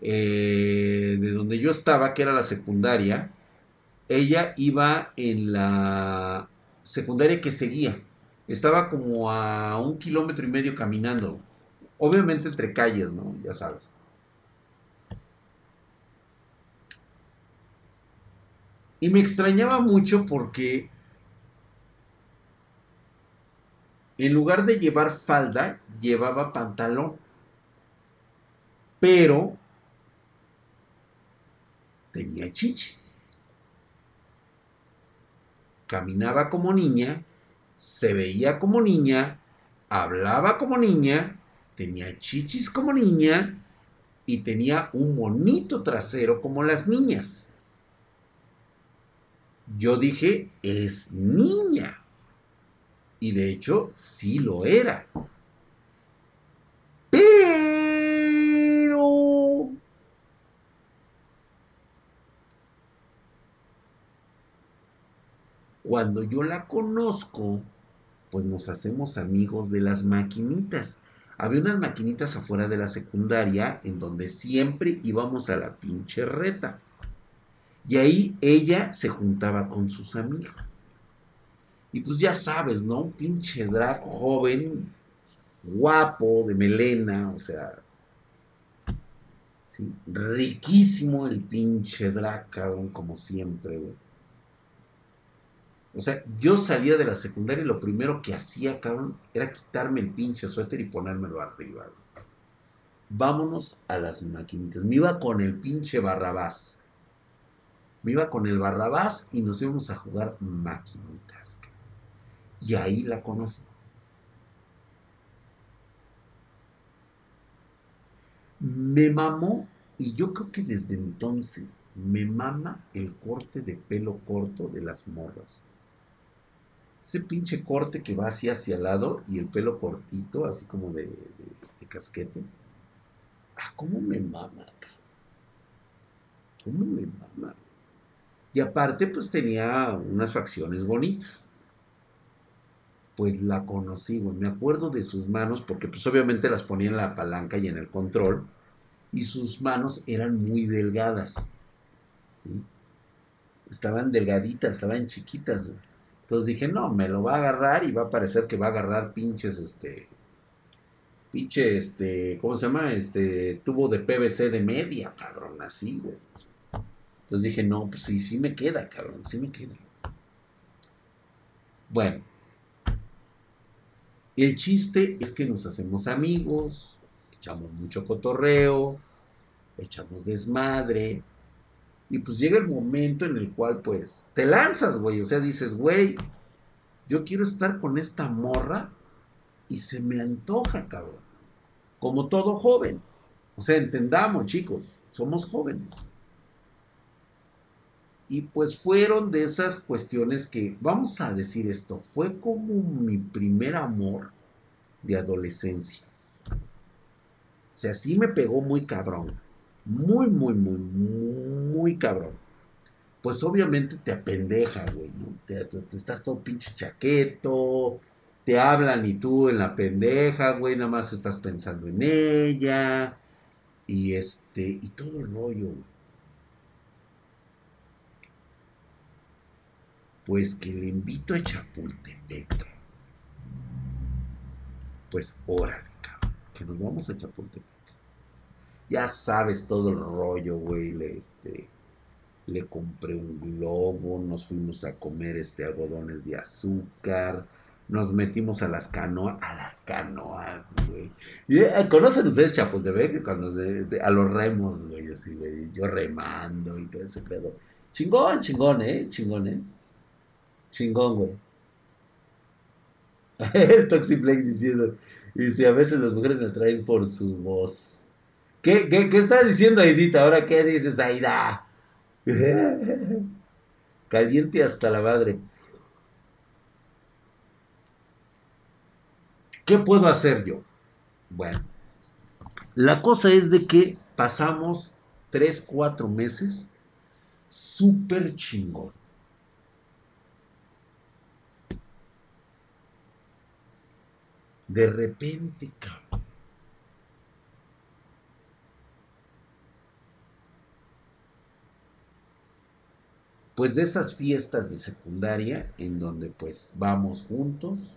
eh, de donde yo estaba, que era la secundaria. Ella iba en la secundaria que seguía. Estaba como a un kilómetro y medio caminando. Obviamente entre calles, ¿no? Ya sabes. Y me extrañaba mucho porque en lugar de llevar falda, llevaba pantalón. Pero tenía chichis. Caminaba como niña, se veía como niña, hablaba como niña, tenía chichis como niña y tenía un bonito trasero como las niñas. Yo dije, es niña. Y de hecho, sí lo era. Pero... Cuando yo la conozco, pues nos hacemos amigos de las maquinitas. Había unas maquinitas afuera de la secundaria en donde siempre íbamos a la pinche reta. Y ahí ella se juntaba con sus amigos. Y pues ya sabes, ¿no? Un pinche drag joven, guapo, de melena, o sea. Riquísimo el pinche drag, cabrón, como siempre, güey. O sea, yo salía de la secundaria y lo primero que hacía, cabrón, era quitarme el pinche suéter y ponérmelo arriba. Vámonos a las maquinitas. Me iba con el pinche Barrabás. Me iba con el Barrabás y nos íbamos a jugar maquinitas. Y ahí la conocí. Me mamó, y yo creo que desde entonces me mama el corte de pelo corto de las morras. Ese pinche corte que va así hacia el lado y el pelo cortito, así como de, casquete. Ah, cómo me mama, cómo me mama. Y aparte, pues tenía unas facciones bonitas pues la conocí, güey. Me acuerdo de sus manos, porque pues obviamente las ponía en la palanca y en el control, y sus manos eran muy delgadas, ¿sí? Estaban delgaditas, estaban chiquitas, Entonces dije, no, me lo va a agarrar y va a parecer que va a agarrar pinches, este, pinche, este, ¿cómo se llama? Este, tubo de PVC de media, cabrón, así, güey. Entonces dije, no, pues sí, sí me queda, cabrón, sí me queda. Bueno, el chiste es que nos hacemos amigos, echamos mucho cotorreo, echamos desmadre. Y pues llega el momento en el cual pues te lanzas, güey. O sea, dices, güey, yo quiero estar con esta morra y se me antoja, cabrón. Como todo joven. O sea, entendamos, chicos, somos jóvenes. Y pues fueron de esas cuestiones que, vamos a decir esto, fue como mi primer amor de adolescencia. O sea, sí me pegó muy cabrón. Muy, muy, muy, muy cabrón. Pues obviamente te apendeja, güey, ¿no? Te, estás todo pinche chaqueto, te hablan y tú en la pendeja, güey, nada más estás pensando en ella. Y este, y todo el rollo, Pues que le invito a Chapultepec. Pues órale, cabrón, que nos vamos a Chapultepec. Ya sabes todo el rollo, güey, le, este, le compré un globo, nos fuimos a comer este algodones de azúcar, nos metimos a las canoas, a las canoas, güey. Eh, ¿Conocen ustedes Chapultepec? Cuando a los remos, güey, yo remando y todo ese pedo. Chingón, chingón, eh, chingón, eh. Chingón, güey. El Toxiplex diciendo, y si a veces las mujeres me atraen por su voz. ¿Qué, qué, qué está diciendo Aidita? Ahora, ¿qué dices, Aida? Caliente hasta la madre. ¿Qué puedo hacer yo? Bueno, la cosa es de que pasamos 3, 4 meses súper chingón. De repente, cabrón. Pues de esas fiestas de secundaria en donde pues vamos juntos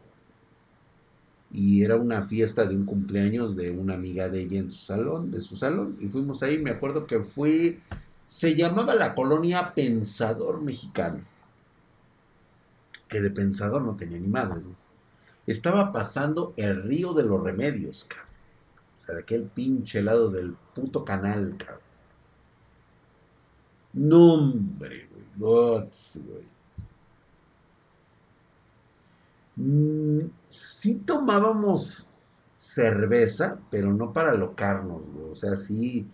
y era una fiesta de un cumpleaños de una amiga de ella en su salón, de su salón, y fuimos ahí, me acuerdo que fue, se llamaba la colonia Pensador Mexicano, que de Pensador no tenía ni madres, Estaba pasando el río de los remedios, cabrón. O sea, de aquel pinche lado del puto canal, cabrón. No, hombre, güey. güey. Mm, sí tomábamos cerveza, pero no para locarnos, O sea, sí,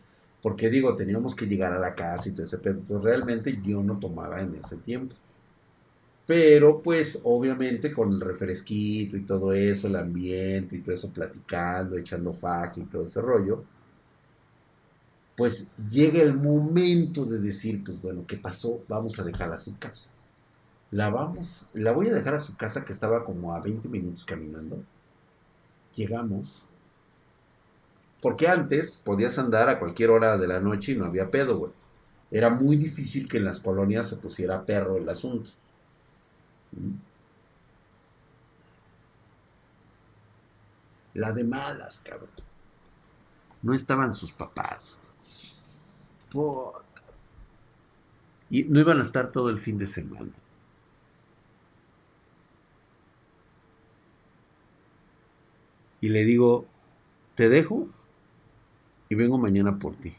porque digo, teníamos que llegar a la casa y todo ese pero realmente yo no tomaba en ese tiempo. Pero pues obviamente con el refresquito y todo eso, el ambiente y todo eso, platicando, echando faja y todo ese rollo, pues llega el momento de decir, pues bueno, ¿qué pasó? Vamos a dejar a su casa. La vamos, la voy a dejar a su casa que estaba como a 20 minutos caminando. Llegamos. Porque antes podías andar a cualquier hora de la noche y no había pedo, güey. Era muy difícil que en las colonias se pusiera perro el asunto. La de malas, cabrón. No estaban sus papás. Y no iban a estar todo el fin de semana. y le digo, te dejo y vengo mañana por ti.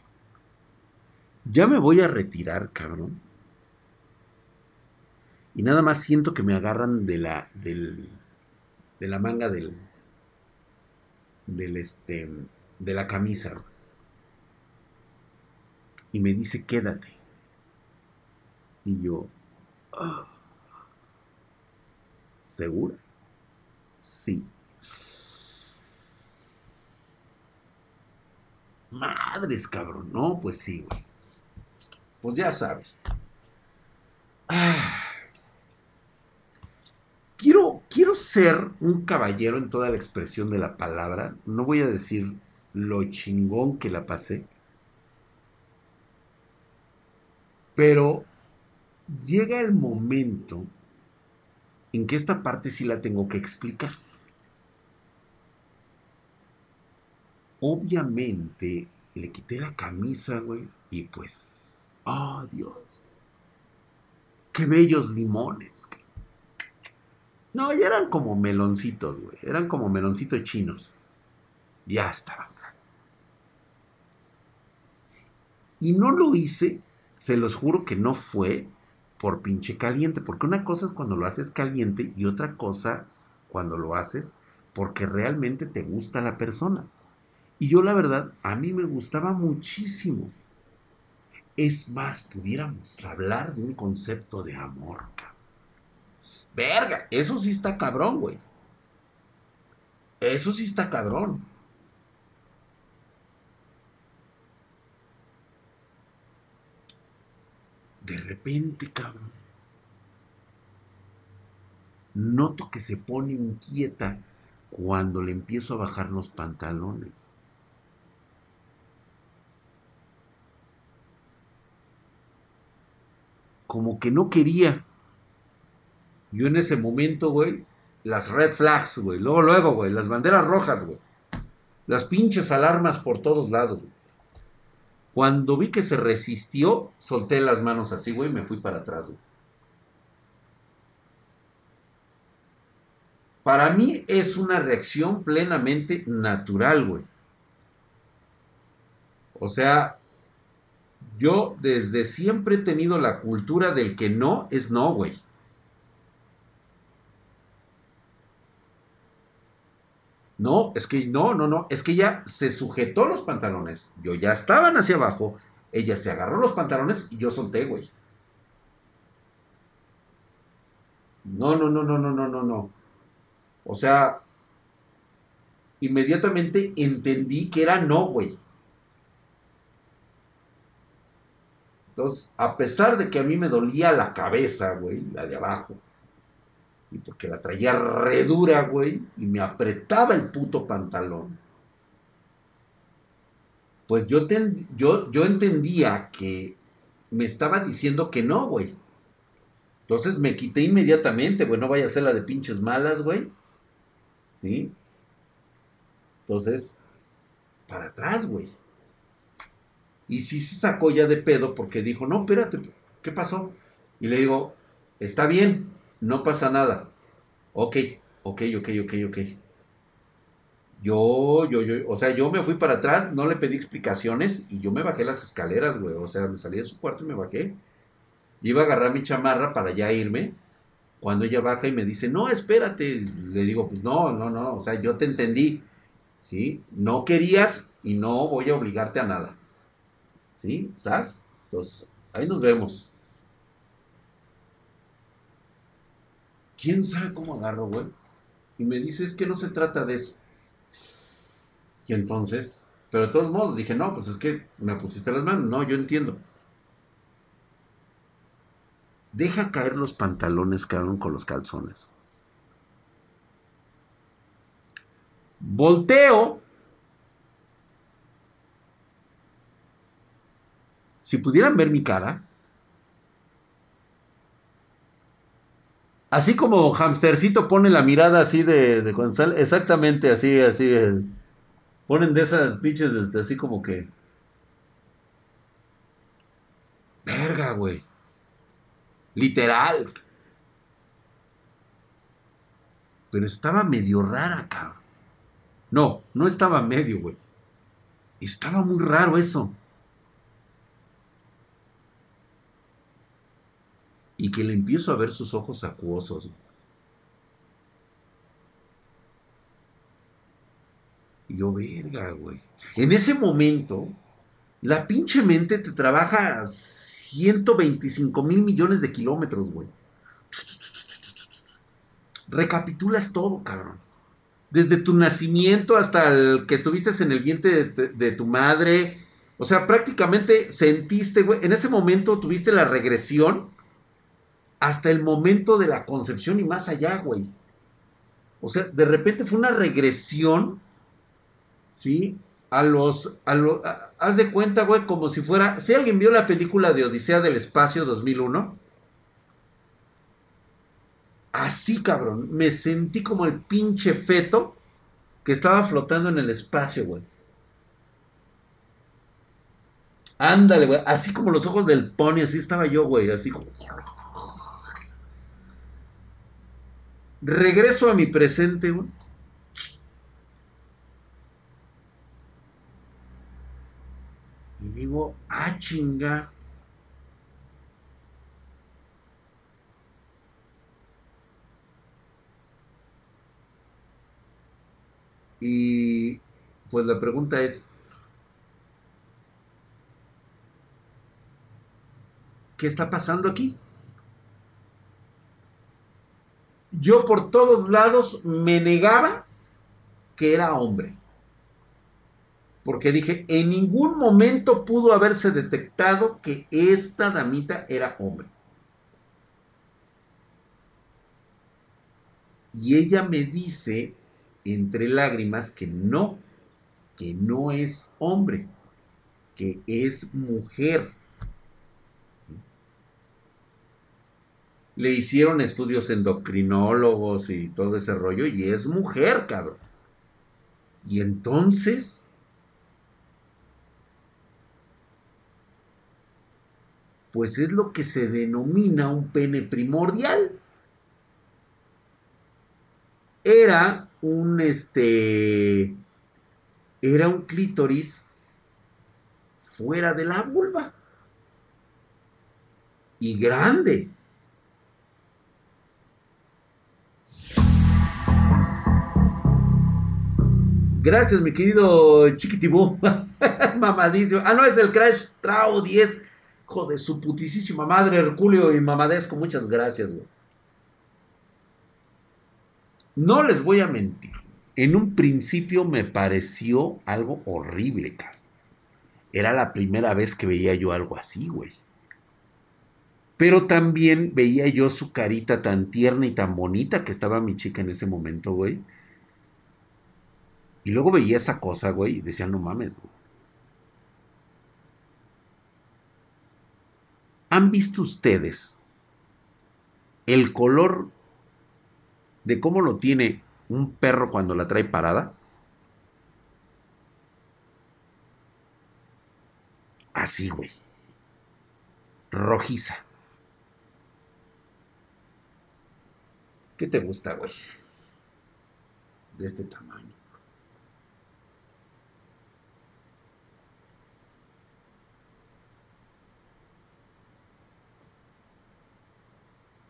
Ya me voy a retirar, cabrón. Y nada más siento que me agarran de la, del, de la manga del, del este, de la camisa. Y me dice, quédate. Y yo, ah, ¿segura? Sí. Madres, cabrón. No, pues sí, güey. Pues ya sabes. Ah. Quiero, quiero ser un caballero en toda la expresión de la palabra. No voy a decir lo chingón que la pasé. Pero llega el momento en que esta parte sí la tengo que explicar. Obviamente le quité la camisa, güey, y pues, oh Dios, qué bellos limones. No, ya eran como meloncitos, güey, eran como meloncitos chinos. Ya estaban. Y no lo hice, se los juro que no fue por pinche caliente, porque una cosa es cuando lo haces caliente y otra cosa cuando lo haces porque realmente te gusta la persona. Y yo la verdad, a mí me gustaba muchísimo. Es más, pudiéramos hablar de un concepto de amor. Verga, eso sí está cabrón, güey. Eso sí está cabrón. De repente, cabrón. Noto que se pone inquieta cuando le empiezo a bajar los pantalones. como que no quería. Yo en ese momento, güey, las red flags, güey, luego, luego, güey, las banderas rojas, güey. Las pinches alarmas por todos lados, güey. Cuando vi que se resistió, solté las manos así, güey, y me fui para atrás, güey. Para mí es una reacción plenamente natural, güey. O sea, yo desde siempre he tenido la cultura del que no es no, güey. No, es que no, no, no, es que ella se sujetó los pantalones. Yo ya estaban hacia abajo, ella se agarró los pantalones y yo solté, güey. No, no, no, no, no, no, no, no. O sea, inmediatamente entendí que era no, güey. Entonces, a pesar de que a mí me dolía la cabeza, güey, la de abajo, Y porque la traía re dura, güey, y me apretaba el puto pantalón. Pues yo, yo, yo entendía que me estaba diciendo que no, güey. Entonces me quité inmediatamente, güey, no vaya a ser la de pinches malas, güey. ¿Sí? Entonces, para atrás, güey. Y sí se sacó ya de pedo porque dijo, no, espérate, ¿qué pasó? Y le digo, está bien, no pasa nada. Ok, ok, ok, ok, ok. Yo, yo, yo, o sea, yo me fui para atrás, no le pedí explicaciones y yo me bajé las escaleras, güey. O sea, me salí de su cuarto y me bajé. Y iba a agarrar mi chamarra para ya irme. Cuando ella baja y me dice, no, espérate. Le digo, pues no, no, no. O sea, yo te entendí. ¿Sí? No querías y no voy a obligarte a nada. ¿Sí? ¿Sas? Entonces, ahí nos vemos. ¿Quién sabe cómo agarro, güey? Y me dice, es que no se trata de eso. Y entonces, pero de todos modos dije, no, pues es que me pusiste las manos. No, yo entiendo. Deja caer los pantalones, cabrón, con los calzones. Volteo. Si pudieran ver mi cara, Así como Hamstercito pone la mirada así de, de exactamente así, así. ponen de esas pinches desde así como que. Verga, güey. Literal. Pero estaba medio rara, cabrón. No, no estaba medio, güey. Estaba muy raro eso. Y que le empiezo a ver sus ojos acuosos. Y yo, verga, güey. En ese momento, la pinche mente te trabaja 125 mil millones de kilómetros, güey. Recapitulas todo, cabrón. Desde tu nacimiento hasta el que estuviste en el vientre de, de tu madre. O sea, prácticamente sentiste, güey. En ese momento tuviste la regresión hasta el momento de la concepción y más allá, güey. O sea, de repente fue una regresión, ¿sí? A los, a haz de cuenta, güey, como si fuera, si alguien vio la película de Odisea del Espacio 2001, así, cabrón, me sentí como el pinche feto que estaba flotando en el espacio, güey. Ándale, güey, así como los ojos del pony, así estaba yo, güey, así como... Regreso a mi presente. Y digo, ah, chinga. Y pues la pregunta es, ¿qué está pasando aquí? Yo por todos lados me negaba que era hombre. Porque dije, en ningún momento pudo haberse detectado que esta damita era hombre. Y ella me dice, entre lágrimas, que no, que no es hombre, que es mujer. Le hicieron estudios endocrinólogos y todo ese rollo y es mujer, cabrón. Y entonces... Pues es lo que se denomina un pene primordial. Era un este era un clítoris fuera de la vulva y grande. Gracias, mi querido Chiquitibú. Mamadísimo. Ah, no, es el Crash Trao 10. Joder, su putisísima madre, Herculeo y Mamadesco. Muchas gracias, güey. No les voy a mentir. En un principio me pareció algo horrible, cara. Era la primera vez que veía yo algo así, güey. Pero también veía yo su carita tan tierna y tan bonita que estaba mi chica en ese momento, güey. Y luego veía esa cosa, güey, y decía, no mames, güey. ¿Han visto ustedes el color de cómo lo tiene un perro cuando la trae parada? Así, güey. Rojiza. ¿Qué te gusta, güey? De este tamaño.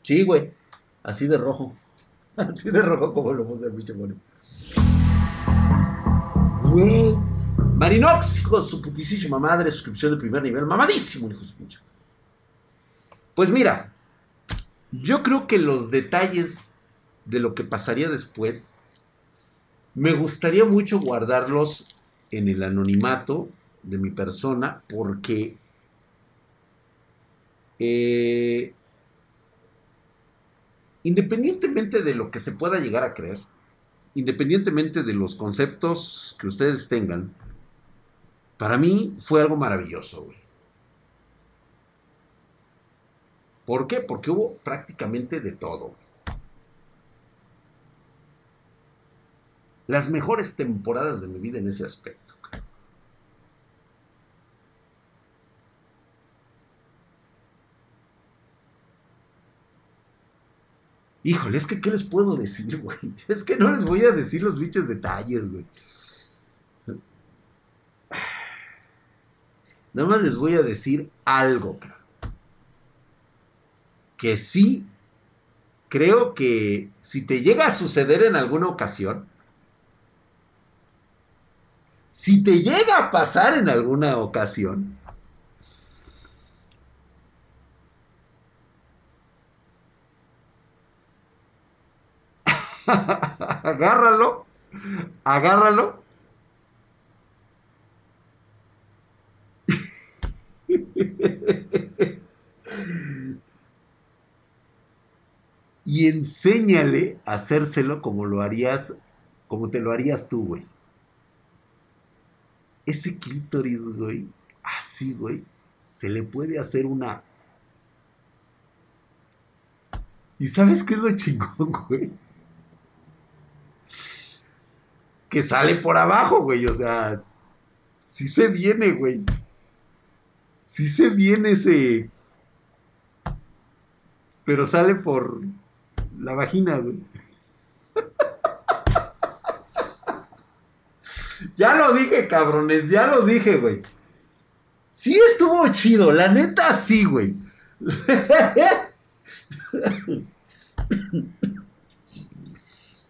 Sí, güey. Así de rojo. Así de rojo como lo puse el bicho bonito. Güey. Marinox, hijo de su putísima madre, suscripción de primer nivel. Mamadísimo, hijo de su pinche. Pues mira, yo creo que los detalles de lo que pasaría después, me gustaría mucho guardarlos en el anonimato de mi persona, porque eh, independientemente de lo que se pueda llegar a creer, independientemente de los conceptos que ustedes tengan, para mí fue algo maravilloso, güey. ¿Por qué? Porque hubo prácticamente de todo. Las mejores temporadas de mi vida en ese aspecto. Híjole, es que ¿qué les puedo decir, güey? Es que no les voy a decir los bichos detalles, güey. Nada más les voy a decir algo, Que sí, creo que si te llega a suceder en alguna ocasión, si te llega a pasar en alguna ocasión, agárralo, agárralo. y enséñale a hacérselo como lo harías, como te lo harías tú, güey. Ese clítoris, güey, así, güey, se le puede hacer una... ¿Y sabes qué es lo chingón, güey? Que sale por abajo, güey. O sea, sí se viene, güey. Sí se viene ese. Pero sale por la vagina, güey. ya lo dije, cabrones, ya lo dije, güey. Sí estuvo chido, la neta sí, güey.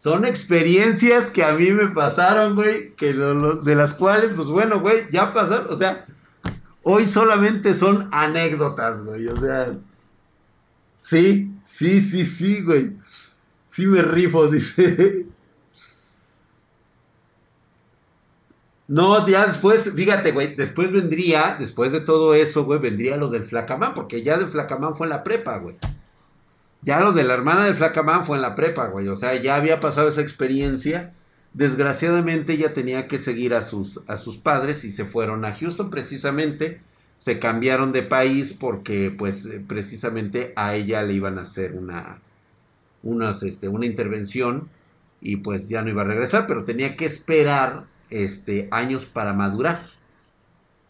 Son experiencias que a mí me pasaron, güey, que de las cuales, pues bueno, güey, ya pasaron, o sea, hoy solamente son anécdotas, güey, o sea, sí, sí, sí, sí, güey, sí me rifo, dice. No, ya después, fíjate, güey, después vendría, después de todo eso, güey, vendría lo del flacamán, porque ya del flacamán fue en la prepa, güey. Ya lo de la hermana de Flacamán fue en la prepa, güey. O sea, ya había pasado esa experiencia. Desgraciadamente ella tenía que seguir a sus, a sus padres y se fueron a Houston precisamente. Se cambiaron de país porque pues eh, precisamente a ella le iban a hacer una, este, una intervención y pues ya no iba a regresar, pero tenía que esperar este, años para madurar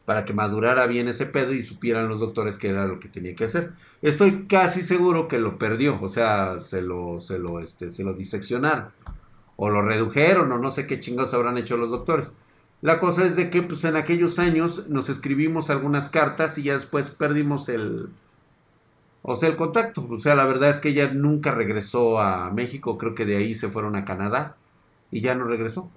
para que madurara bien ese pedo y supieran los doctores que era lo que tenía que hacer. Estoy casi seguro que lo perdió, o sea, se lo, se lo, este, se lo diseccionaron, o lo redujeron, o no sé qué chingados habrán hecho los doctores. La cosa es de que, pues, en aquellos años nos escribimos algunas cartas y ya después perdimos el, o sea, el contacto. O sea, la verdad es que ella nunca regresó a México, creo que de ahí se fueron a Canadá y ya no regresó.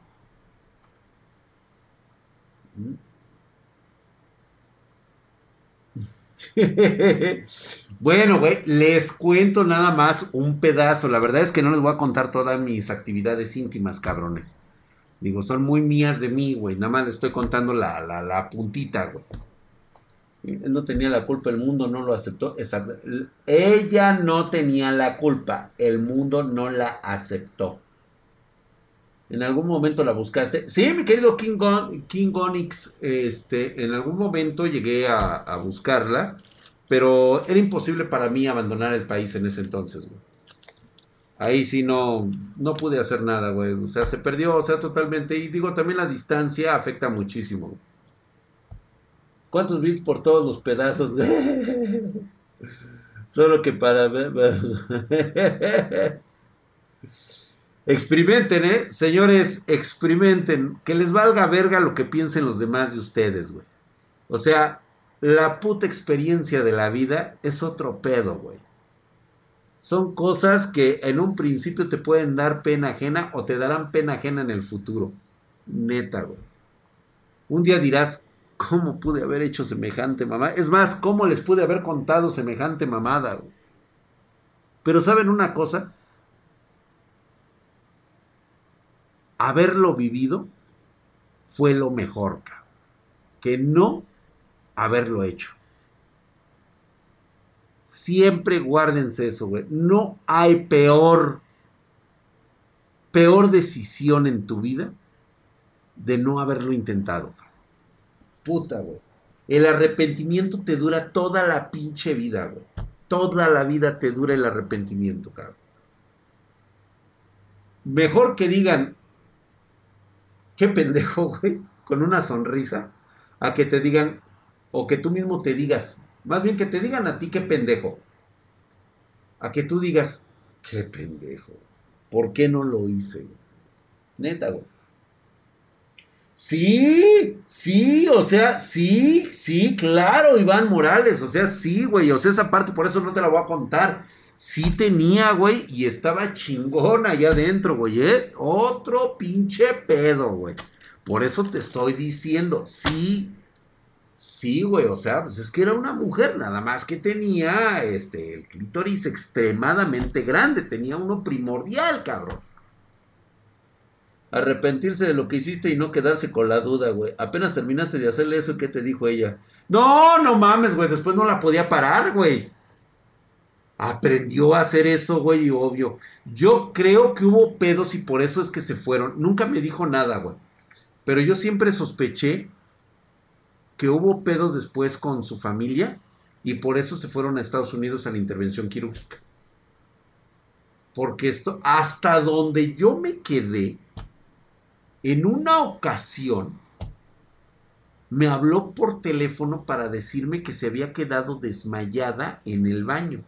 bueno, güey, les cuento nada más un pedazo. La verdad es que no les voy a contar todas mis actividades íntimas, cabrones. Digo, son muy mías de mí, güey. Nada más les estoy contando la, la, la puntita, güey. No tenía la culpa, el mundo no lo aceptó. Exacto. Ella no tenía la culpa, el mundo no la aceptó. ¿En algún momento la buscaste? Sí, mi querido King, King Onyx, este, en algún momento llegué a, a, buscarla, pero era imposible para mí abandonar el país en ese entonces, güey. Ahí sí no, no pude hacer nada, güey. O sea, se perdió, o sea, totalmente. Y digo, también la distancia afecta muchísimo. ¿Cuántos bits por todos los pedazos? Solo que para... Experimenten, ¿eh? Señores, experimenten. Que les valga verga lo que piensen los demás de ustedes, güey. O sea, la puta experiencia de la vida es otro pedo, güey. Son cosas que en un principio te pueden dar pena ajena o te darán pena ajena en el futuro. Neta, güey. Un día dirás, ¿cómo pude haber hecho semejante mamada? Es más, ¿cómo les pude haber contado semejante mamada? Güey? Pero ¿saben una cosa? Haberlo vivido fue lo mejor, que no haberlo hecho. Siempre guárdense eso, güey. No hay peor, peor decisión en tu vida de no haberlo intentado. Puta, güey. El arrepentimiento te dura toda la pinche vida, güey. Toda la vida te dura el arrepentimiento, cabrón. Mejor que digan, qué pendejo, güey, con una sonrisa, a que te digan, o que tú mismo te digas, más bien que te digan a ti qué pendejo, a que tú digas, qué pendejo, ¿por qué no lo hice? Neta, güey. Sí, sí, o sea, sí, sí, claro, Iván Morales, o sea, sí, güey, o sea, esa parte, por eso no te la voy a contar sí tenía, güey, y estaba chingón allá adentro, güey, ¿eh? Otro pinche pedo, güey. Por eso te estoy diciendo, sí, sí, güey, o sea, pues es que era una mujer, nada más que tenía, este, el clítoris extremadamente grande, tenía uno primordial, cabrón. Arrepentirse de lo que hiciste y no quedarse con la duda, güey. Apenas terminaste de hacerle eso, ¿qué te dijo ella? No, no mames, güey, después no la podía parar, güey aprendió a hacer eso, güey, obvio. Yo creo que hubo pedos y por eso es que se fueron. Nunca me dijo nada, güey. Pero yo siempre sospeché que hubo pedos después con su familia y por eso se fueron a Estados Unidos a la intervención quirúrgica. Porque esto, hasta donde yo me quedé, en una ocasión, me habló por teléfono para decirme que se había quedado desmayada en el baño.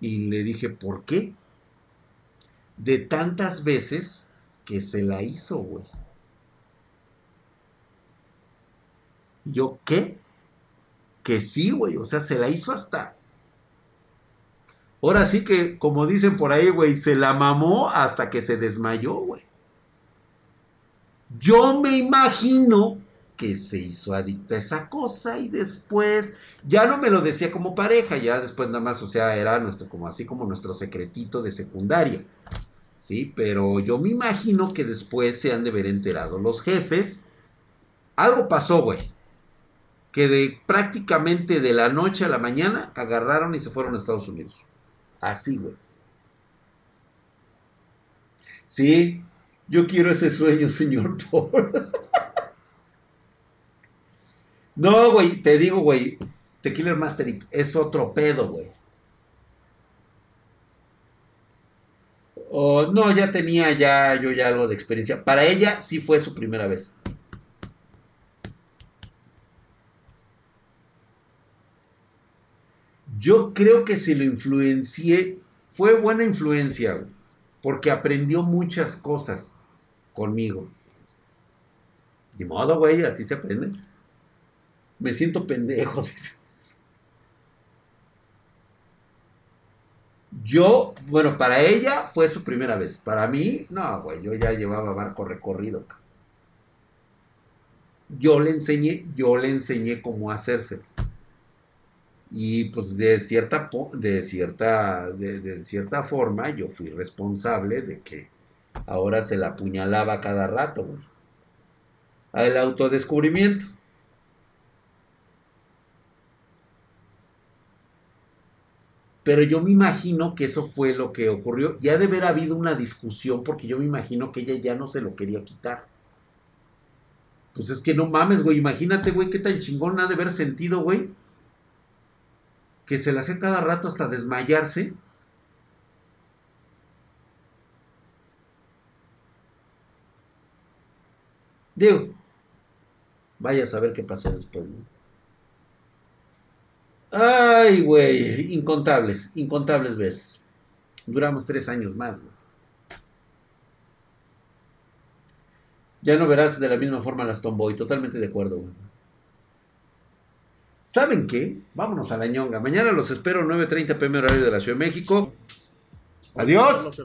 Y le dije, ¿por qué? De tantas veces que se la hizo, güey. ¿Yo qué? Que sí, güey. O sea, se la hizo hasta... Ahora sí que, como dicen por ahí, güey, se la mamó hasta que se desmayó, güey. Yo me imagino que se hizo adicto a esa cosa y después ya no me lo decía como pareja, ya después nada más, o sea, era nuestro, como así como nuestro secretito de secundaria. Sí, pero yo me imagino que después se han de ver enterado los jefes. Algo pasó, güey. Que de prácticamente de la noche a la mañana agarraron y se fueron a Estados Unidos. Así, güey. Sí, yo quiero ese sueño, señor Paul. No, güey, te digo, güey, Tequila Master es otro pedo, güey. Oh, no, ya tenía ya yo ya algo de experiencia. Para ella sí fue su primera vez. Yo creo que si lo influencié, fue buena influencia, güey, porque aprendió muchas cosas conmigo. De modo, güey, así se aprende. Me siento pendejo. Yo, bueno, para ella fue su primera vez. Para mí, no, güey, yo ya llevaba barco recorrido. Yo le enseñé, yo le enseñé cómo hacerse. Y pues de cierta, de cierta, de cierta forma, yo fui responsable de que ahora se la apuñalaba cada rato, güey. al autodescubrimiento. Pero yo me imagino que eso fue lo que ocurrió. Ya de haber habido una discusión porque yo me imagino que ella ya no se lo quería quitar. Pues es que no mames, güey. Imagínate, güey, qué tan chingón ha de haber sentido, güey. Que se le hace cada rato hasta desmayarse. Digo, vaya a saber qué pasó después, ¿no? Ay, güey, incontables, incontables veces. Duramos tres años más, güey. Ya no verás de la misma forma las Tomboy, totalmente de acuerdo, güey. ¿Saben qué? Vámonos a la ñonga. Mañana los espero 9.30 pm horario de la Ciudad de México. Adiós.